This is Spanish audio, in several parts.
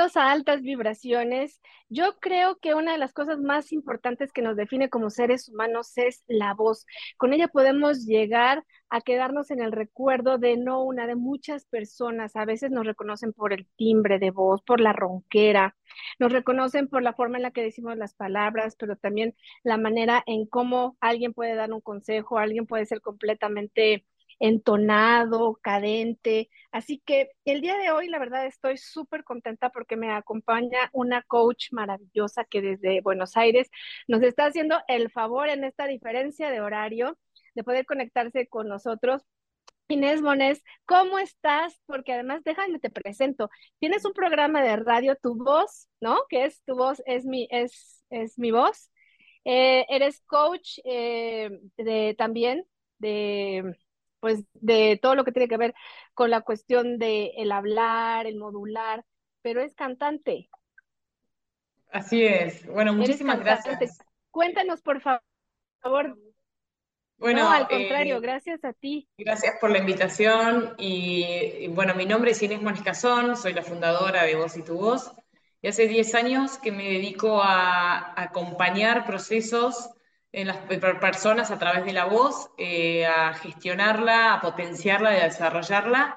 a Altas Vibraciones. Yo creo que una de las cosas más importantes que nos define como seres humanos es la voz. Con ella podemos llegar a quedarnos en el recuerdo de no una, de muchas personas. A veces nos reconocen por el timbre de voz, por la ronquera, nos reconocen por la forma en la que decimos las palabras, pero también la manera en cómo alguien puede dar un consejo, alguien puede ser completamente entonado, cadente. Así que el día de hoy, la verdad, estoy súper contenta porque me acompaña una coach maravillosa que desde Buenos Aires nos está haciendo el favor en esta diferencia de horario de poder conectarse con nosotros. Inés Mones, ¿cómo estás? Porque además, déjame te presento. Tienes un programa de radio, Tu Voz, ¿no? Que es Tu Voz, es mi, es, es mi voz. Eh, eres coach eh, de, también de pues de todo lo que tiene que ver con la cuestión de el hablar, el modular, pero es cantante. Así es. Bueno, muchísimas gracias. Cuéntanos, por favor. Bueno, no, al contrario, eh, gracias a ti. Gracias por la invitación. Y, bueno, mi nombre es Inés Moniscazón, soy la fundadora de Voz y Tu Voz. Y hace 10 años que me dedico a acompañar procesos en las personas a través de la voz, eh, a gestionarla, a potenciarla, a desarrollarla.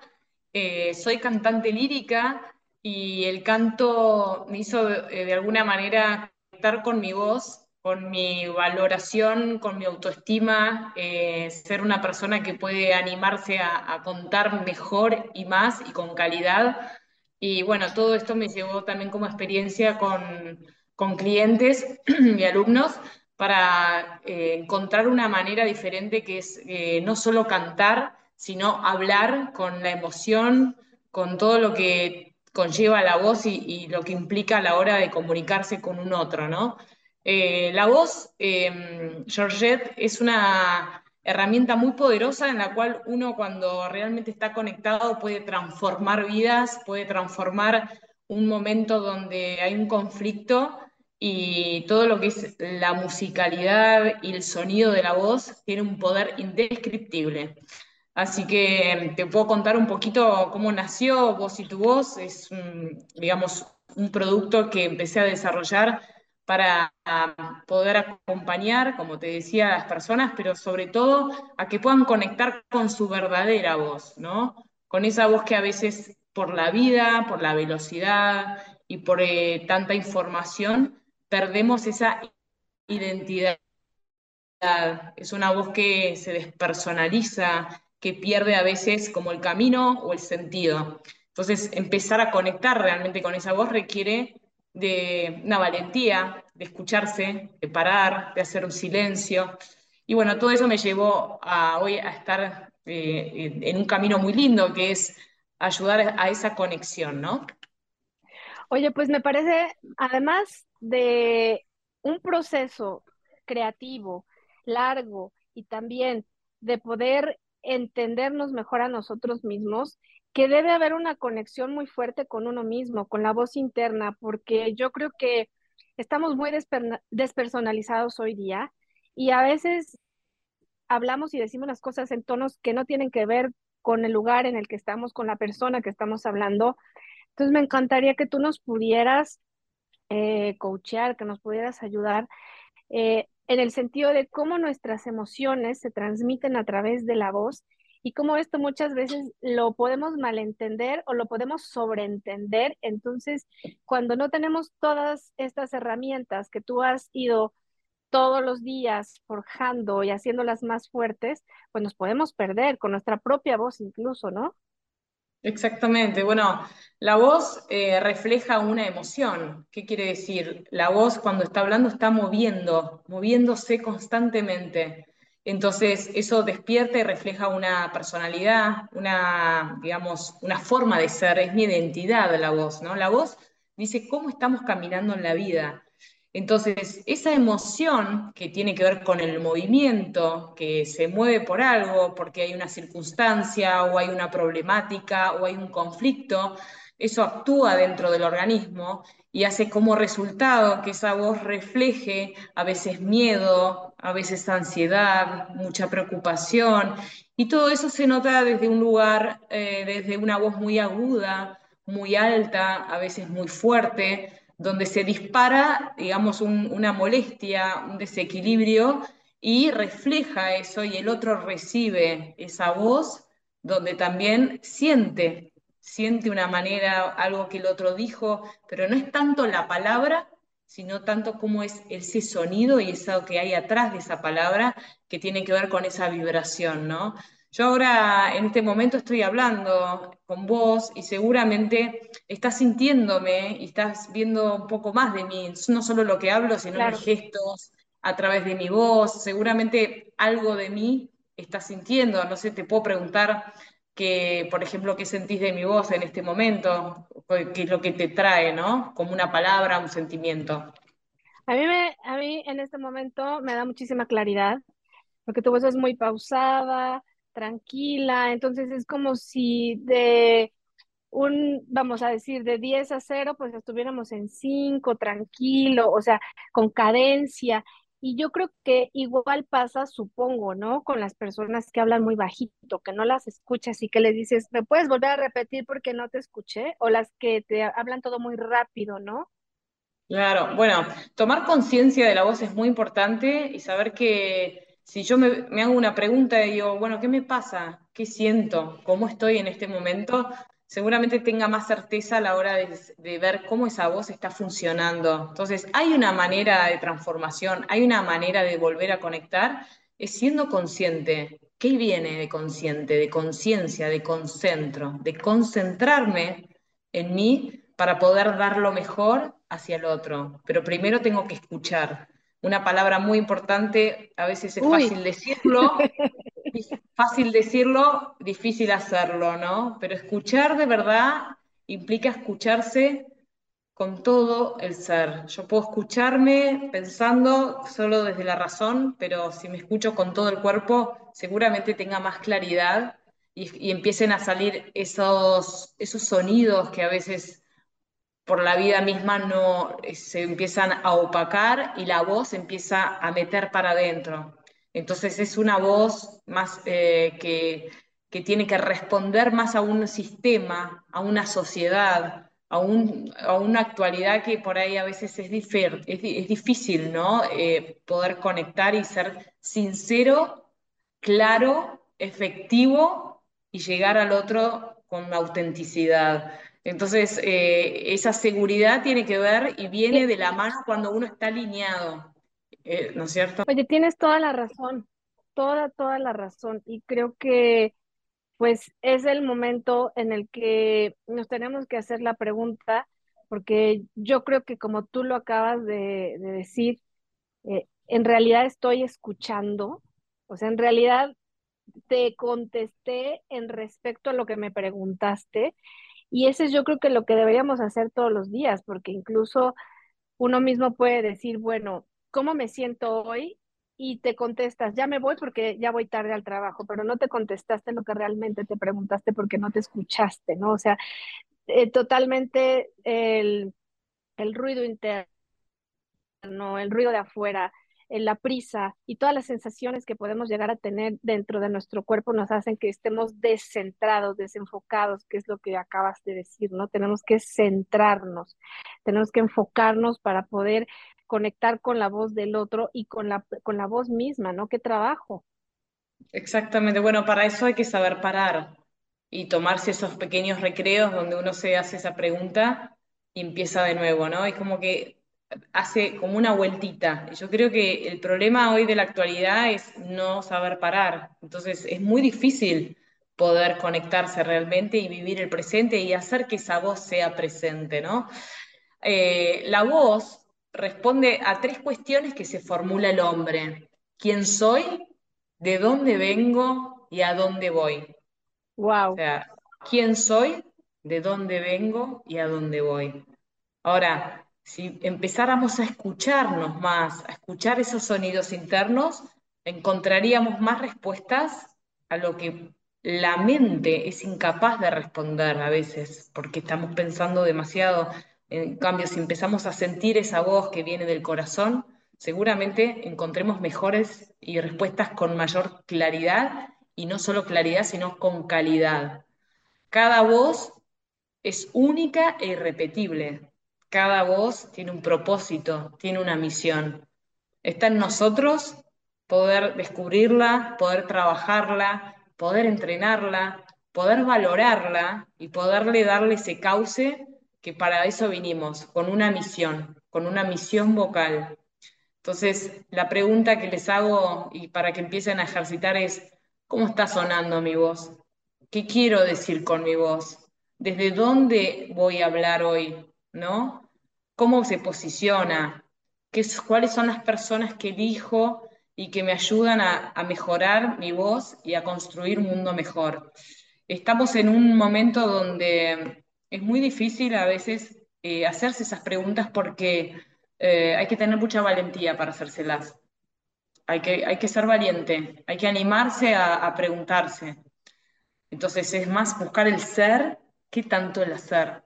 Eh, soy cantante lírica y el canto me hizo de, alguna manera conectar con mi voz, con mi valoración, con mi autoestima, eh, ser una persona que puede animarse a, a, contar mejor y más y con calidad. Y bueno, todo esto me llevó también como experiencia con, con clientes y alumnos para eh, encontrar una manera diferente que es eh, no solo cantar, sino hablar con la emoción, con todo lo que conlleva la voz y, lo que implica a la hora de comunicarse con un otro, ¿no? Eh, la voz, em, Georgette, es una herramienta muy poderosa en la cual uno cuando realmente está conectado puede transformar vidas, puede transformar un momento donde hay un conflicto y todo lo que es la musicalidad y el sonido de la voz tiene un poder indescriptible. Así que te puedo contar un poquito cómo nació Voz y tu Voz. Es, un, digamos, un producto que empecé a desarrollar para poder acompañar, como te decía, a las personas, pero sobre todo a que puedan conectar con su verdadera voz, ¿no? Con esa voz que a veces por la vida, por la velocidad y por eh, tanta información, perdemos esa identidad. Es una voz que se despersonaliza, que pierde a veces como el camino o el sentido. Entonces, empezar a conectar realmente con esa voz requiere de una valentía, de escucharse, de parar, de hacer un silencio. Y bueno, todo eso me llevó a hoy a estar eh, en un camino muy lindo, que es ayudar a esa conexión, ¿no? Oye, pues me parece, además de un proceso creativo, largo y también de poder entendernos mejor a nosotros mismos, que debe haber una conexión muy fuerte con uno mismo, con la voz interna, porque yo creo que estamos muy despersonalizados hoy día y a veces hablamos y decimos las cosas en tonos que no tienen que ver con el lugar en el que estamos, con la persona que estamos hablando. Entonces me encantaría que tú nos pudieras eh, coachear, que nos pudieras ayudar eh, en el sentido de cómo nuestras emociones se transmiten a través de la voz y cómo esto muchas veces lo podemos malentender o lo podemos sobreentender. Entonces, cuando no tenemos todas estas herramientas que tú has ido todos los días forjando y haciéndolas más fuertes, pues nos podemos perder con nuestra propia voz incluso, ¿no? Exactamente. Bueno, la voz eh, refleja una emoción. ¿Qué quiere decir? La voz cuando está hablando está moviendo, moviéndose constantemente. Entonces, eso despierta y refleja una personalidad, una, digamos, una forma de ser, es mi identidad la voz, ¿no? La voz dice cómo estamos caminando en la vida. Entonces, esa emoción que tiene que ver con el movimiento, que se mueve por algo, porque hay una circunstancia o hay una problemática o hay un conflicto, eso actúa dentro del organismo y hace como resultado que esa voz refleje a veces miedo, a veces ansiedad, mucha preocupación, y todo eso se nota desde un lugar, eh, desde una voz muy aguda, muy alta, a veces muy fuerte, donde se dispara, digamos, un- una molestia, un desequilibrio y refleja eso y el otro recibe esa voz donde también siente, siente una manera, algo que el otro dijo, pero no es tanto la palabra, sino tanto como es ese sonido y eso que hay atrás de esa palabra que tiene que ver con esa vibración, ¿no? Yo ahora en este momento estoy hablando con vos y seguramente estás sintiéndome y estás viendo un poco más de mí, no solo lo que hablo, sino mis Claro. gestos, a través de mi voz, seguramente algo de mí estás sintiendo, no sé, te puedo preguntar que, por ejemplo, qué sentís de mi voz en este momento, qué es lo que te trae, ¿no? Como una palabra, un sentimiento. A mí, me, a mí en este momento me da muchísima claridad, porque tu voz es muy pausada, tranquila, entonces es como si de un, vamos a decir, de 10 a cero, pues estuviéramos en 5 tranquilo, o sea, con cadencia. Y yo creo que igual pasa, supongo, ¿no? Con las personas que hablan muy bajito, que no las escuchas y que les dices, ¿me puedes volver a repetir porque no te escuché? O las que te hablan todo muy rápido, ¿no? Claro, bueno, tomar conciencia de la voz es muy importante y saber que si yo me, hago una pregunta y digo, bueno, ¿qué me pasa? ¿Qué siento? ¿Cómo estoy en este momento? Seguramente tenga más certeza a la hora de, de ver cómo esa voz está funcionando. Entonces, hay una manera de transformación, hay una manera de volver a conectar, es siendo consciente. ¿Qué viene de consciente? De conciencia, de concentro, de concentrarme en mí para poder dar lo mejor hacia el otro. Pero primero tengo que escuchar. Una palabra muy importante, a veces es Uy, fácil decirlo, fácil decirlo, difícil hacerlo, ¿no? Pero escuchar de verdad implica escucharse con todo el ser. Yo puedo escucharme pensando solo desde la razón, pero si me escucho con todo el cuerpo, seguramente tenga más claridad y, y empiecen a salir esos, esos sonidos que a veces por la vida misma no eh, se empiezan a opacar y la voz empieza a meter para adentro. Entonces es una voz más eh, que, que tiene que responder más a un sistema, a una sociedad, a, un- a una actualidad que por ahí a veces es, difer- es, di- es difícil, ¿no? Eh, poder conectar y ser sincero, claro, efectivo y llegar al otro con autenticidad. Entonces, eh, esa seguridad tiene que ver y viene de la mano cuando uno está alineado, eh, ¿no es cierto? Oye, tienes toda la razón, toda, toda la razón. Y creo que pues es el momento en el que nos tenemos que hacer la pregunta, porque yo creo que como tú lo acabas de, de decir, eh, en realidad estoy escuchando, o sea, en realidad te contesté en respecto a lo que me preguntaste, y eso es yo creo que lo que deberíamos hacer todos los días, porque incluso uno mismo puede decir, bueno, ¿cómo me siento hoy? Y te contestas, ya me voy porque ya voy tarde al trabajo, pero no te contestaste lo que realmente te preguntaste porque no te escuchaste, ¿no? O sea, eh, totalmente el, el ruido interno, el ruido de afuera, la prisa y todas las sensaciones que podemos llegar a tener dentro de nuestro cuerpo nos hacen que estemos descentrados, desenfocados, que es lo que acabas de decir, ¿no? Tenemos que centrarnos, tenemos que enfocarnos para poder conectar con la voz del otro y con la, con la voz misma, ¿no? Qué trabajo. Exactamente. Bueno, para eso hay que saber parar y tomarse esos pequeños recreos donde uno se hace esa pregunta y empieza de nuevo, ¿no? Es como que hace como una vueltita. Yo creo que el problema hoy de la actualidad es no saber parar. Entonces es muy difícil poder conectarse realmente y vivir el presente y hacer que esa voz sea presente, ¿no? Eh, la voz responde a tres cuestiones que se formula el hombre. ¿Quién soy? ¿De dónde vengo? ¿Y a dónde voy? O Wow. sea, ¿quién soy? ¿De dónde vengo? ¿Y a dónde voy? Ahora, si empezáramos a escucharnos más, a escuchar esos sonidos internos, encontraríamos más respuestas a lo que la mente es incapaz de responder a veces, porque estamos pensando demasiado. En cambio, si empezamos a sentir esa voz que viene del corazón, seguramente encontremos mejores y respuestas con mayor claridad, y no solo claridad, sino con calidad. Cada voz es única e irrepetible. Cada voz tiene un propósito, tiene una misión. Está en nosotros poder descubrirla, poder trabajarla, poder entrenarla, poder valorarla y poderle darle ese cauce que para eso vinimos, con una misión, con una misión vocal. Entonces, la pregunta que les hago y para que empiecen a ejercitar es, ¿cómo está sonando mi voz? ¿Qué quiero decir con mi voz? ¿Desde dónde voy a hablar hoy? ¿No? ¿Cómo se posiciona? ¿Qué, ¿Cuáles son las personas que elijo y que me ayudan a, mejorar mi voz y a construir un mundo mejor? Estamos en un momento donde es muy difícil a veces eh, hacerse esas preguntas porque eh, hay que tener mucha valentía para hacérselas. Hay que, hay que ser valiente, hay que animarse a preguntarse. Entonces es más buscar el ser que tanto el hacer.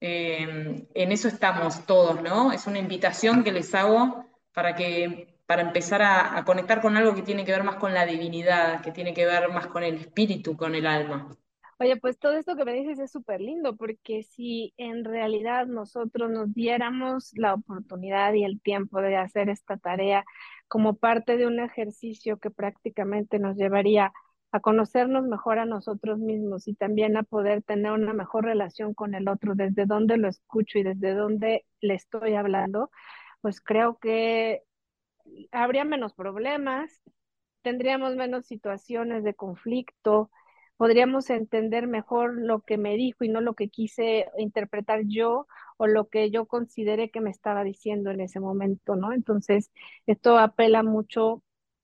Eh, en eso estamos todos, ¿no? Es una invitación que les hago para que para empezar a, a, conectar con algo que tiene que ver más con la divinidad, que tiene que ver más con el espíritu, con el alma. Oye, pues todo esto que me dices es súper lindo, porque si en realidad nosotros nos diéramos la oportunidad y el tiempo de hacer esta tarea como parte de un ejercicio que prácticamente nos llevaría a conocernos mejor a nosotros mismos y también a poder tener una mejor relación con el otro, desde donde lo escucho y desde donde le estoy hablando, pues creo que habría menos problemas, tendríamos menos situaciones de conflicto, podríamos entender mejor lo que me dijo y no lo que quise interpretar yo o lo que yo consideré que me estaba diciendo en ese momento, ¿no? Entonces, esto apela mucho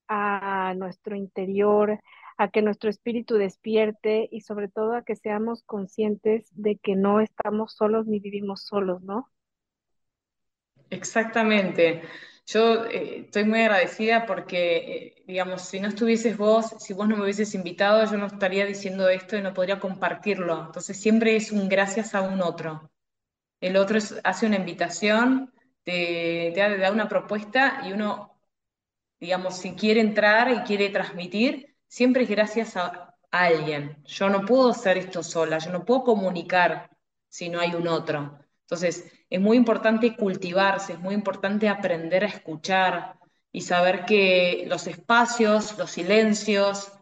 a nuestro interior, a que nuestro espíritu despierte y sobre todo a que seamos conscientes de que no estamos solos ni vivimos solos, ¿no? Exactamente. Yo eh, estoy muy agradecida porque, eh, digamos, si no estuvieses vos, si vos no me hubieses invitado, yo no estaría diciendo esto y no podría compartirlo. Entonces siempre es un gracias a un otro. El otro hace una invitación, te, te da una propuesta y uno, digamos, si quiere entrar y quiere transmitir, siempre es gracias a, alguien. Yo no puedo hacer esto sola, yo no puedo comunicar si no hay un otro. Entonces, es muy importante cultivarse, es muy importante aprender a escuchar y saber que los espacios, los silencios,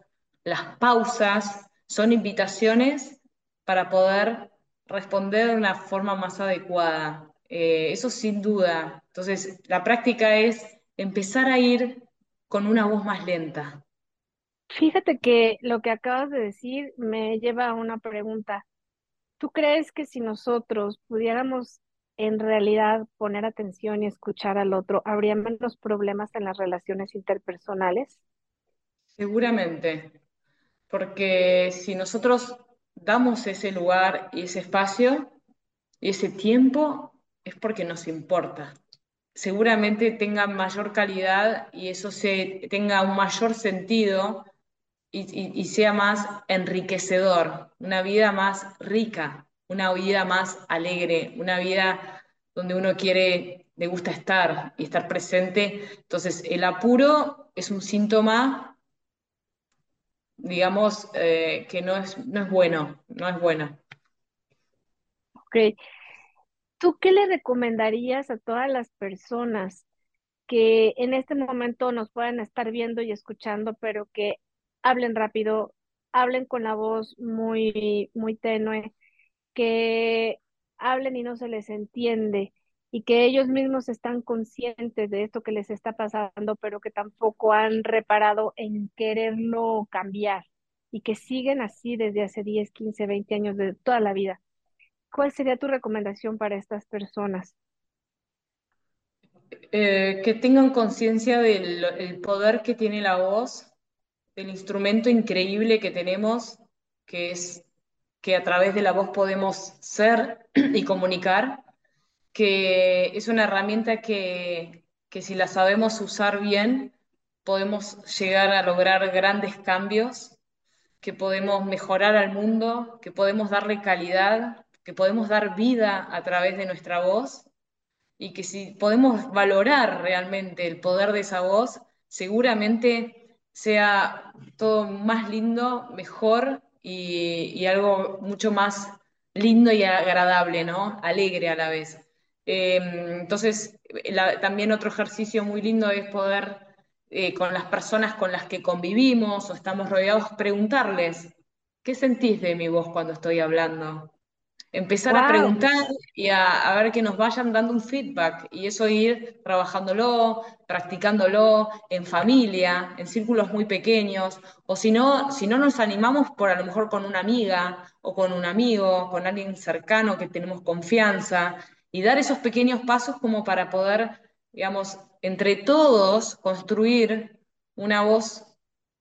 las pausas son invitaciones para poder responder de una forma más adecuada. Eh, eso sin duda. Entonces, la práctica es empezar a ir con una voz más lenta. Fíjate que lo que acabas de decir me lleva a una pregunta. ¿Tú crees que si nosotros pudiéramos en realidad poner atención y escuchar al otro, habría menos problemas en las relaciones interpersonales? Seguramente, porque si nosotros damos ese lugar y ese espacio y ese tiempo, es porque nos importa. Seguramente tenga mayor calidad y eso se, tenga un mayor sentido y, sea más enriquecedor, una vida más rica, una vida más alegre, una vida donde uno quiere, le gusta estar y estar presente. Entonces, el apuro es un síntoma digamos, eh, que no es, no es bueno, no es bueno. Ok, ¿Tú qué le recomendarías a todas las personas que en este momento nos puedan estar viendo y escuchando, pero que hablen rápido, hablen con la voz muy, muy tenue, que hablen y no se les entiende y que ellos mismos están conscientes de esto que les está pasando, pero que tampoco han reparado en quererlo cambiar y que siguen así desde hace 10, 15, 20 años de toda la vida? ¿Cuál sería tu recomendación para estas personas? Eh, que tengan conciencia del el poder que tiene la voz, del instrumento increíble que tenemos, que es que a través de la voz podemos ser y comunicar, que es una herramienta que, que si la sabemos usar bien, podemos llegar a lograr grandes cambios que podemos mejorar al mundo, que podemos darle calidad, que podemos dar vida a través de nuestra voz y que si podemos valorar realmente el poder de esa voz, seguramente sea todo más lindo, mejor y, y algo mucho más lindo y agradable, ¿no? Alegre a la vez. Eh, entonces, también otro ejercicio muy lindo es poder, eh, con las personas con las que convivimos o estamos rodeados, preguntarles, ¿qué sentís de mi voz cuando estoy hablando? Empezar a preguntar y a, a ver que nos vayan dando un feedback. Y eso ir trabajándolo, practicándolo en familia, en círculos muy pequeños, o si no, si no nos animamos por a lo mejor con una amiga o con un amigo, con alguien cercano que tenemos confianza. Y dar esos pequeños pasos como para poder, digamos, entre todos construir una voz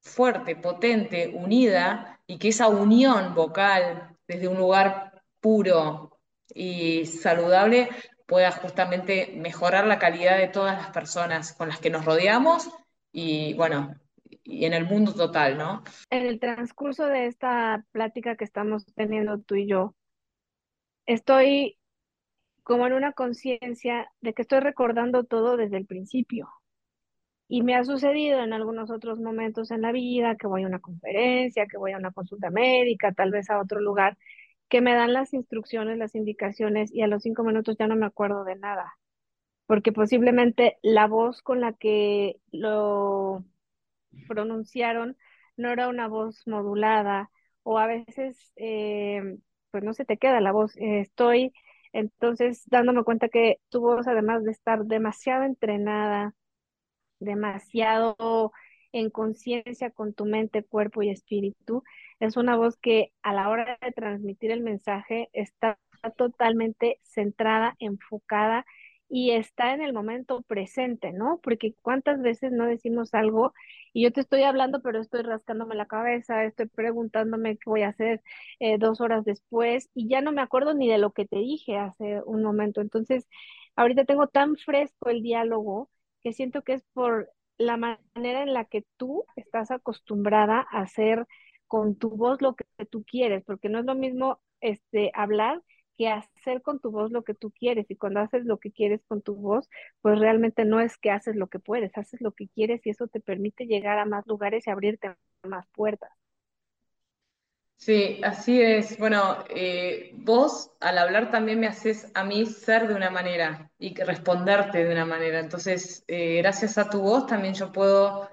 fuerte, potente, unida y que esa unión vocal desde un lugar puro y saludable pueda justamente mejorar la calidad de todas las personas con las que nos rodeamos y bueno, y en el mundo total, ¿no? en el transcurso de esta plática que estamos teniendo tú y yo, estoy como en una conciencia de que estoy recordando todo desde el principio. Y me ha sucedido en algunos otros momentos en la vida, que voy a una conferencia, que voy a una consulta médica, tal vez a otro lugar, que me dan las instrucciones, las indicaciones y a los cinco minutos ya no me acuerdo de nada, porque posiblemente la voz con la que lo pronunciaron no era una voz modulada o a veces eh, pues no se te queda la voz. Estoy entonces dándome cuenta que tu voz, además de estar demasiado entrenada, demasiado en conciencia con tu mente, cuerpo y espíritu. Es una voz que a la hora de transmitir el mensaje está totalmente centrada, enfocada y está en el momento presente, ¿no? Porque cuántas veces no decimos algo y yo te estoy hablando, pero estoy rascándome la cabeza, estoy preguntándome qué voy a hacer eh, dos horas después y ya no me acuerdo ni de lo que te dije hace un momento. Entonces, ahorita tengo tan fresco el diálogo que siento que es por la manera en la que tú estás acostumbrada a hacer con tu voz lo que tú quieres, porque no es lo mismo este hablar que hacer con tu voz lo que tú quieres. Y cuando haces lo que quieres con tu voz, pues realmente no es que haces lo que puedes, haces lo que quieres y eso te permite llegar a más lugares y abrirte más puertas. Sí, así es. Bueno, eh, vos al hablar también me haces a mí ser de una manera y responderte de una manera. Entonces, eh, gracias a tu voz también yo puedo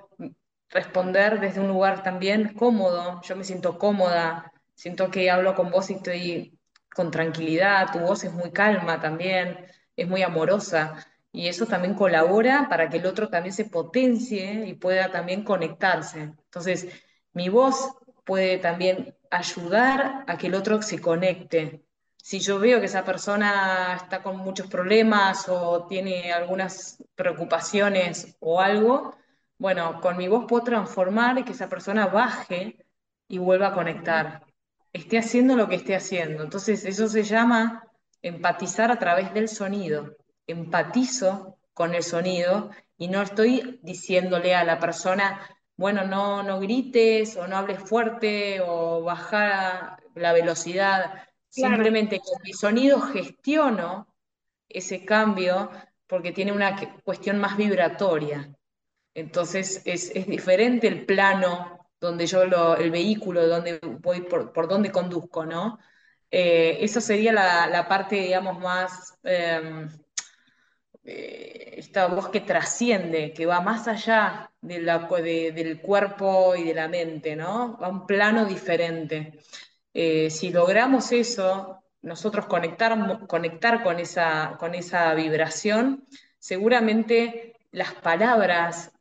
responder desde un lugar también cómodo. Yo me siento cómoda, siento que hablo con vos y estoy con tranquilidad. Tu voz es muy calma también, es muy amorosa. Y eso también colabora para que el otro también se potencie y pueda también conectarse. Entonces, mi voz puede también ayudar a que el otro se conecte. Si yo veo que esa persona está con muchos problemas o tiene algunas preocupaciones o algo, bueno, con mi voz puedo transformar y que esa persona baje y vuelva a conectar. Esté haciendo lo que esté haciendo. Entonces, eso se llama empatizar a través del sonido. Empatizo con el sonido y no estoy diciéndole a la persona, bueno, no, no grites o no hables fuerte o baja la velocidad. Claro, Simplemente con mi sonido gestiono ese cambio porque tiene una cuestión más vibratoria. Entonces es, es diferente el plano donde yo lo, el vehículo, donde voy, por, por donde conduzco, ¿no? Eh, eso sería la, la parte, digamos, más, eh, eh, esta voz que trasciende, que va más allá de la- de- del cuerpo y de la mente, ¿no? Va a un plano diferente. Eh, si logramos eso, nosotros conectar, conectar con esa, con esa vibración, seguramente las palabras,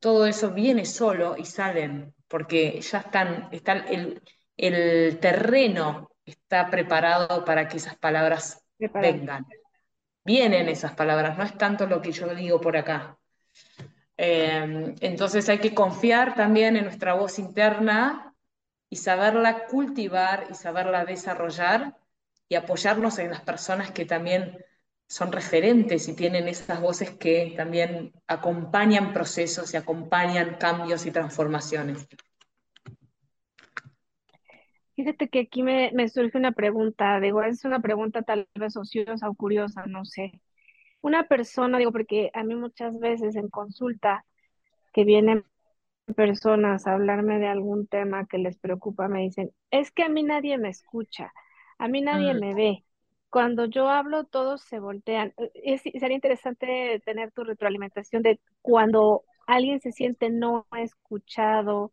todo eso viene solo y salen, porque ya están, está el, el terreno está preparado para que esas palabras preparado. vengan vienen esas palabras, no es tanto lo que yo digo por acá. Eh, entonces hay que confiar también en nuestra voz interna y saberla cultivar y saberla desarrollar y apoyarnos en las personas que también son referentes y tienen esas voces que también acompañan procesos y acompañan cambios y transformaciones. Fíjate que aquí me, me surge una pregunta, digo, es una pregunta tal vez ociosa o curiosa, no sé. Una persona, digo, porque a mí muchas veces en consulta que vienen personas a hablarme de algún tema que les preocupa, me dicen, es que a mí nadie me escucha, A mí nadie Mm. me ve. Cuando yo hablo, todos se voltean. Eh, Es- sería interesante tener tu retroalimentación de cuando alguien se siente no escuchado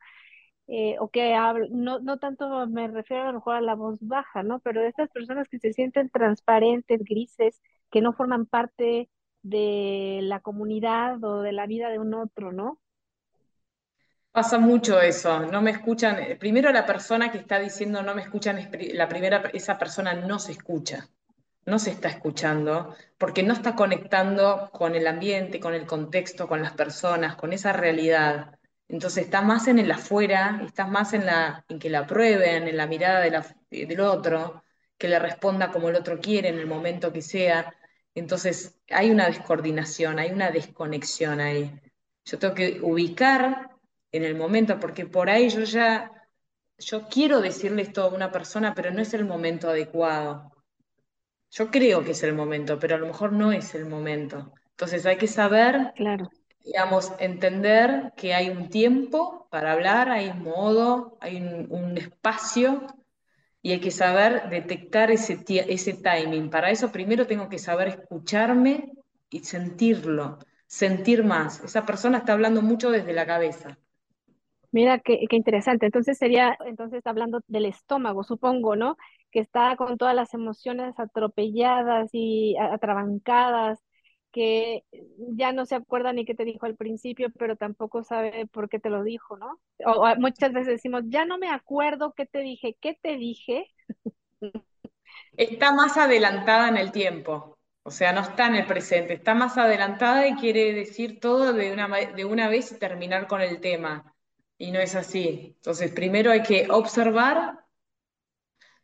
eh, o que habla, no, no tanto me refiero a lo mejor a la voz baja, ¿no? Pero de estas personas que se sienten transparentes, grises, que no forman parte de la comunidad o de la vida de un otro, ¿no? Pasa mucho eso, no me escuchan. eh, Primero la persona que está diciendo no me escuchan, la primera, esa persona no se escucha, no se está escuchando, porque no está conectando con el ambiente, con el contexto, con las personas, con esa realidad. Entonces está más en el afuera, estás más en la, en que la aprueben, en la mirada de del otro, que le responda como el otro quiere en el momento que sea. Entonces hay una descoordinación, hay una desconexión ahí. Yo tengo que ubicar en el momento, porque por ahí yo ya, yo quiero decirle esto a una persona, pero no es el momento adecuado. Yo creo que es el momento, pero a lo mejor no es el momento. Entonces hay que saber, Claro. digamos, entender que hay un tiempo para hablar, hay un modo, hay un, un espacio y hay que saber detectar ese, ese timing. Para eso primero tengo que saber escucharme y sentirlo, sentir más. Esa persona está hablando mucho desde la cabeza. Mira, qué, interesante. Entonces sería, entonces hablando del estómago, supongo, ¿no? Que está con todas las emociones atropelladas y atrabancadas, que ya no se acuerda ni qué te dijo al principio, pero tampoco sabe por qué te lo dijo, ¿no? O, o muchas veces decimos, ya no me acuerdo qué te dije, ¿qué te dije? Está más adelantada en el tiempo, o sea, no está en el presente, está más adelantada y quiere decir todo de una, de una vez y terminar con el tema. Y no es así. Entonces, primero hay que observar,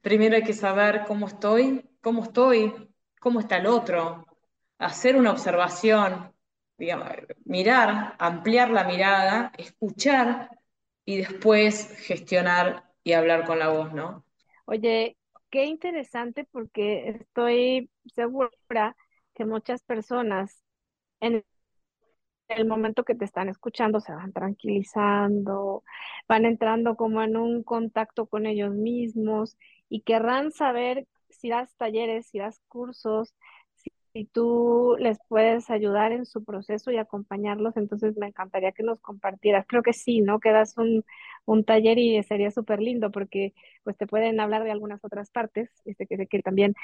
primero hay que saber cómo estoy, cómo estoy, cómo está el otro, hacer una observación, digamos, mirar, ampliar la mirada, escuchar y después gestionar y hablar con la voz, ¿no? Oye, qué interesante porque estoy segura que muchas personas en el momento que te están escuchando se van tranquilizando, van entrando como en un contacto con ellos mismos y querrán saber si das talleres, si das cursos, si, si tú les puedes ayudar en su proceso y acompañarlos. Entonces me encantaría que nos compartieras. Creo que sí, ¿no? Que das un, un taller y sería súper lindo porque pues te pueden hablar de algunas otras partes. Este, que que también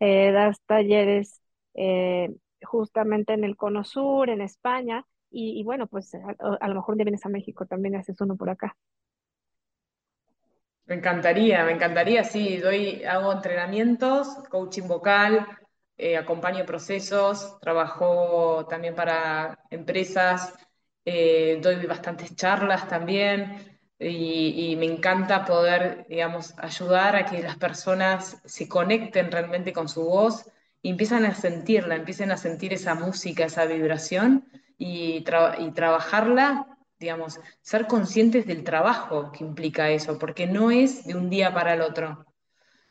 eh, das talleres eh, justamente en el Cono Sur, en España, y, bueno, pues a, lo mejor día vienes a México, también haces uno por acá. Me encantaría, me encantaría, sí, doy, hago entrenamientos, coaching vocal, eh, acompaño procesos, trabajo también para empresas, eh, doy bastantes charlas también y, y me encanta poder, digamos, ayudar a que las personas se conecten realmente con su voz empiezan a sentirla, empiecen a sentir esa música, esa vibración y, tra- y trabajarla digamos, ser conscientes del trabajo que implica eso, porque no es de un día para el otro.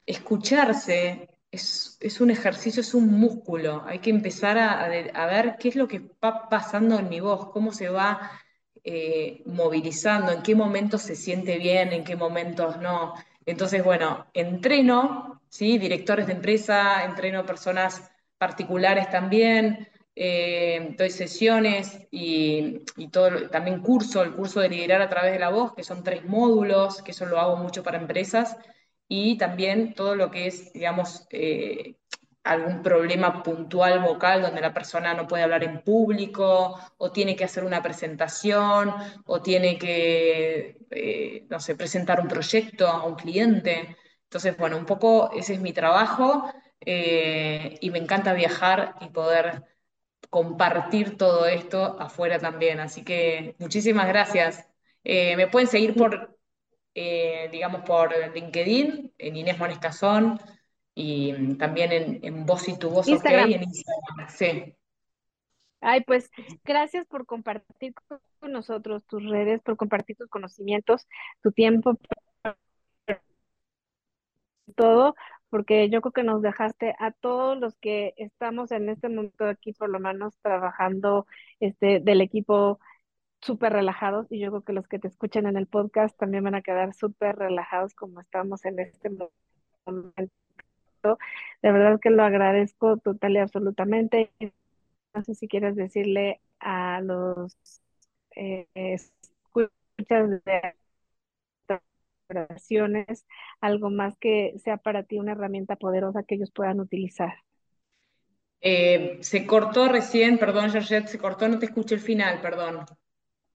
Escucharse es, un ejercicio, es un músculo. Hay que empezar a ver qué es lo que va pasando en mi voz, cómo se va eh, movilizando, en qué momentos se siente bien, en qué momentos no. Entonces, bueno, entreno, ¿sí? Directores de empresa, entreno personas particulares también, eh, doy sesiones y, también curso, el curso de liderar a través de la voz, que son tres módulos, que eso lo hago mucho para empresas, y también todo lo que es, digamos, eh, algún problema puntual vocal donde la persona no puede hablar en público o tiene que hacer una presentación o tiene que, eh, no sé, presentar un proyecto a un cliente. Entonces, bueno, un poco ese es mi trabajo eh, y me encanta viajar y poder compartir todo esto afuera también. Así que muchísimas gracias. Eh, me pueden seguir por, eh, digamos, por LinkedIn, en Inés Mones Cazón, y también en, en Voz y tu Voz OK, Instagram. en Instagram. Sí. Ay, pues gracias por compartir con nosotros tus redes, por compartir tus conocimientos, tu tiempo, todo, porque yo creo que nos dejaste a todos los que estamos en este momento aquí, por lo menos trabajando este, del equipo súper relajados y yo creo que los que te escuchen en el podcast también van a quedar súper relajados como estamos en este momento. De verdad que lo agradezco total y absolutamente. No sé si quieres decirle a los eh, escuchas de oraciones, algo más que sea para ti una herramienta poderosa que ellos puedan utilizar. Eh, se cortó recién, perdón, Georgette, se cortó, no te escuché el final, perdón.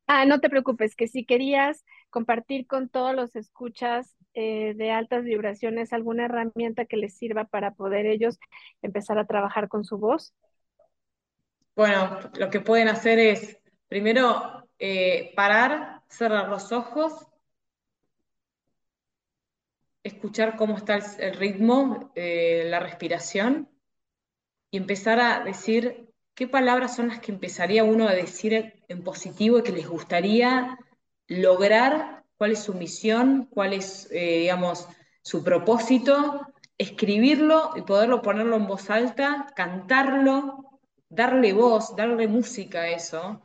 Ah, no te preocupes, que si querías compartir con todos los escuchas eh, de altas vibraciones alguna herramienta que les sirva para poder ellos empezar a trabajar con su voz. Bueno, lo que pueden hacer es, primero, eh, parar, cerrar los ojos, escuchar cómo está el, ritmo, eh, la respiración, y empezar a decir qué palabras son las que empezaría uno a decir en positivo y que les gustaría lograr, cuál es su misión, cuál es, eh, digamos, su propósito, escribirlo y poderlo ponerlo en voz alta, cantarlo, darle voz, darle música a eso,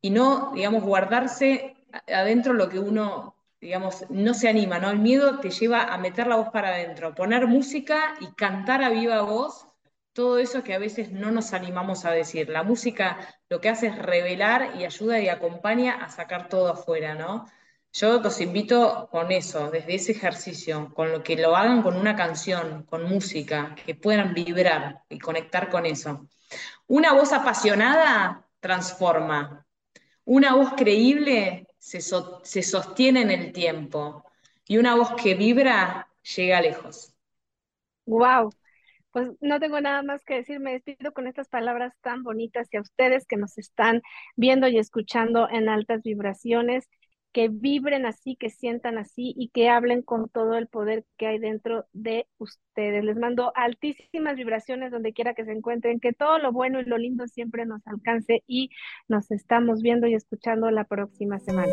y no, digamos, guardarse adentro lo que uno, digamos, no se anima, ¿no? El miedo te lleva a meter la voz para adentro, poner música y cantar a viva voz todo eso que a veces no nos animamos a decir. La música lo que hace es revelar y ayuda y acompaña a sacar todo afuera, ¿no? Yo los invito con eso, desde ese ejercicio, con lo que lo hagan con una canción, con música, que puedan vibrar y conectar con eso. Una voz apasionada transforma. Una voz creíble se, se sostiene en el tiempo. Y una voz que vibra llega lejos. Wow, pues no tengo nada más que decir, me despido con estas palabras tan bonitas y a ustedes que nos están viendo y escuchando en altas vibraciones, que vibren así, que sientan así y que hablen con todo el poder que hay dentro de ustedes. Les mando altísimas vibraciones donde quiera que se encuentren, que todo lo bueno y lo lindo siempre nos alcance y nos estamos viendo y escuchando la próxima semana.